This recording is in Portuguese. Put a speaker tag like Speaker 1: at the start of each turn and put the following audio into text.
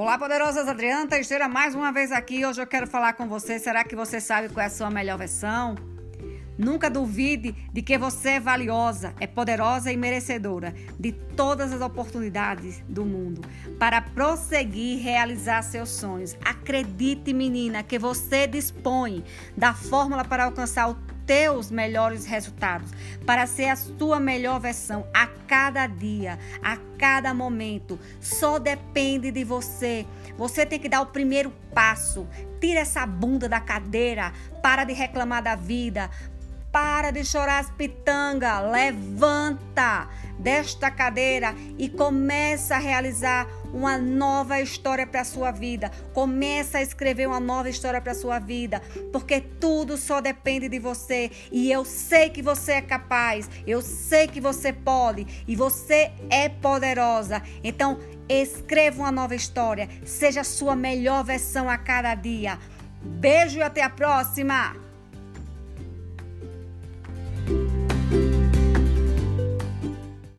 Speaker 1: Olá, poderosas Adriana Teixeira, mais uma vez aqui. Hoje eu quero falar com você. Será que você sabe qual é a sua melhor versão? Nunca duvide de que você é valiosa, é poderosa e merecedora de todas as oportunidades do mundo para prosseguir realizar seus sonhos. Acredite, menina, que você dispõe da fórmula para alcançar o teus melhores resultados, para ser a sua melhor versão a cada dia, a cada momento. Só depende de você. Você tem que dar o primeiro passo. Tira essa bunda da cadeira, para de reclamar da vida, para de chorar as pitangas, levanta desta cadeira e começa a realizar uma nova história para a sua vida. Começa a escrever uma nova história para a sua vida, porque tudo só depende de você e eu sei que você é capaz. Eu sei que você pode e você é poderosa. Então, escreva uma nova história. Seja a sua melhor versão a cada dia. Beijo e até a próxima.